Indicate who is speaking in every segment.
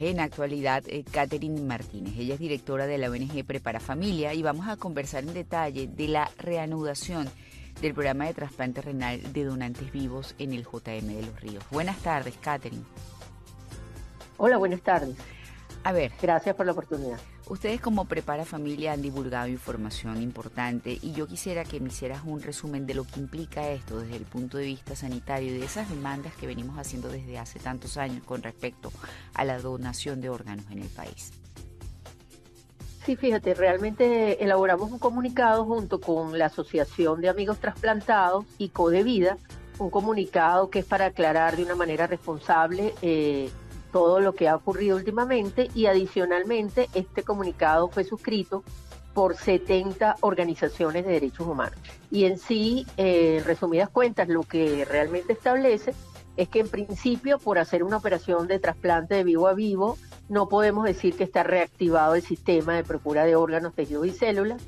Speaker 1: En actualidad, eh, Catherine Martínez. Ella es directora de la ONG Prepara Familia y vamos a conversar en detalle de la reanudación del programa de trasplante renal de donantes vivos en el JM de los Ríos. Buenas tardes, Catherine.
Speaker 2: Hola, buenas tardes.
Speaker 1: A ver.
Speaker 2: Gracias por la oportunidad.
Speaker 1: Ustedes como Prepara Familia han divulgado información importante y yo quisiera que me hicieras un resumen de lo que implica esto desde el punto de vista sanitario y de esas demandas que venimos haciendo desde hace tantos años con respecto a la donación de órganos en el país.
Speaker 2: Sí, fíjate, realmente elaboramos un comunicado junto con la Asociación de Amigos Trasplantados y Codevida, un comunicado que es para aclarar de una manera responsable eh, todo lo que ha ocurrido últimamente y adicionalmente este comunicado fue suscrito por 70 organizaciones de derechos humanos. Y en sí, eh, en resumidas cuentas, lo que realmente establece es que en principio por hacer una operación de trasplante de vivo a vivo, no podemos decir que está reactivado el sistema de procura de órganos, tejidos y células,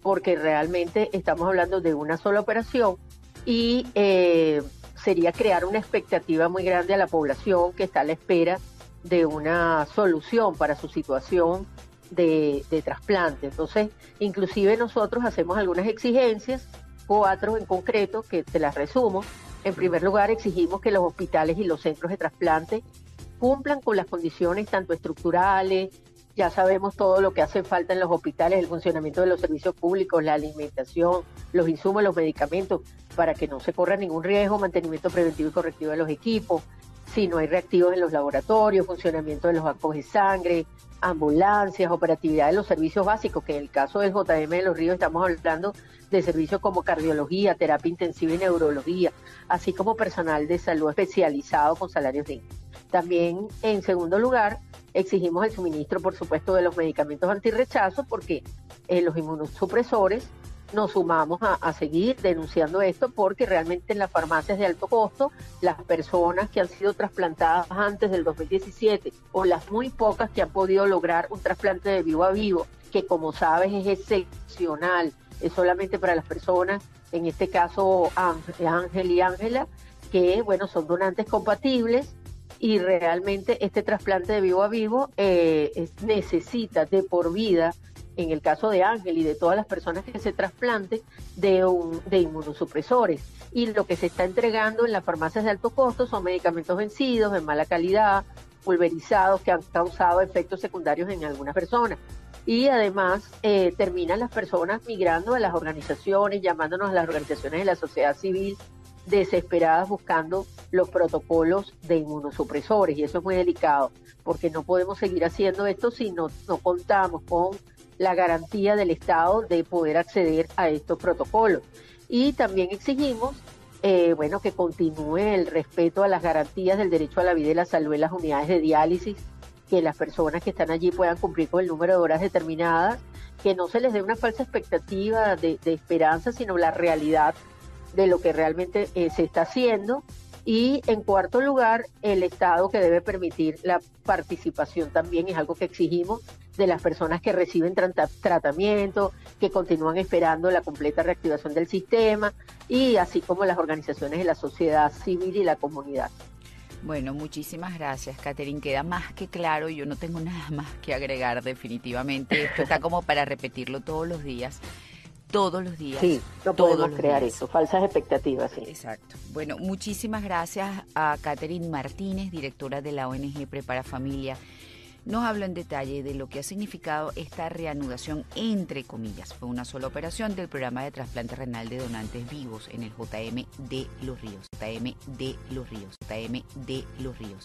Speaker 2: porque realmente estamos hablando de una sola operación y eh, sería crear una expectativa muy grande a la población que está a la espera de una solución para su situación de, trasplante. Entonces, inclusive nosotros hacemos algunas exigencias, cuatro en concreto, que te las resumo. En primer lugar, exigimos que los hospitales y los centros de trasplante cumplan con las condiciones tanto estructurales, ya sabemos todo lo que hace falta en los hospitales, el funcionamiento de los servicios públicos, la alimentación, los insumos, los medicamentos, para que no se corra ningún riesgo, mantenimiento preventivo y correctivo de los equipos, si no hay reactivos en los laboratorios, funcionamiento de los bancos de sangre, ambulancias, operatividad de los servicios básicos, que en el caso del JM de los Ríos estamos hablando de servicios como cardiología, terapia intensiva y neurología, así como personal de salud especializado con salarios dignos. También, en segundo lugar, exigimos el suministro, por supuesto, de los medicamentos antirrechazo, porque eh, los inmunosupresores nos sumamos a, seguir denunciando esto porque realmente en las farmacias de alto costo, las personas que han sido trasplantadas antes del 2017 o las muy pocas que han podido lograr un trasplante de vivo a vivo, que como sabes es excepcional, es solamente para las personas, en este caso Ángel y Ángela, que bueno, son donantes compatibles y realmente este trasplante de vivo a vivo eh, necesita de por vida en el caso de Ángel y de todas las personas que se trasplanten, de, un, de inmunosupresores. Y lo que se está entregando en las farmacias de alto costo son medicamentos vencidos, de mala calidad, pulverizados, que han causado efectos secundarios en algunas personas. Y además eh, terminan las personas migrando a las organizaciones, llamándonos a las organizaciones de la sociedad civil desesperadas buscando los protocolos de inmunosupresores y eso es muy delicado porque no podemos seguir haciendo esto si no, no contamos con la garantía del Estado de poder acceder a estos protocolos. Y también exigimos, eh, bueno, que continúe el respeto a las garantías del derecho a la vida y la salud en las unidades de diálisis, que las personas que están allí puedan cumplir con el número de horas determinadas, que no se les dé una falsa expectativa de, esperanza, sino la realidad de lo que realmente eh, se está haciendo y en cuarto lugar, el Estado que debe permitir la participación también es algo que exigimos de las personas que reciben tratamiento, que continúan esperando la completa reactivación del sistema y así como las organizaciones de la sociedad civil y la comunidad.
Speaker 1: Bueno, muchísimas gracias, Catherine. Queda más que claro, yo no tengo nada más que agregar definitivamente. Esto está como para repetirlo todos los días todos los días.
Speaker 2: Sí, no podemos crear eso, falsas expectativas, sí.
Speaker 1: Exacto. Bueno, muchísimas gracias a Catherine Martínez, directora de la ONG Prepara Familia. Nos habló en detalle de lo que ha significado esta reanudación, entre comillas. Fue una sola operación del programa de trasplante renal de donantes vivos en el JM de Los Ríos. JM de Los Ríos. JM de Los Ríos.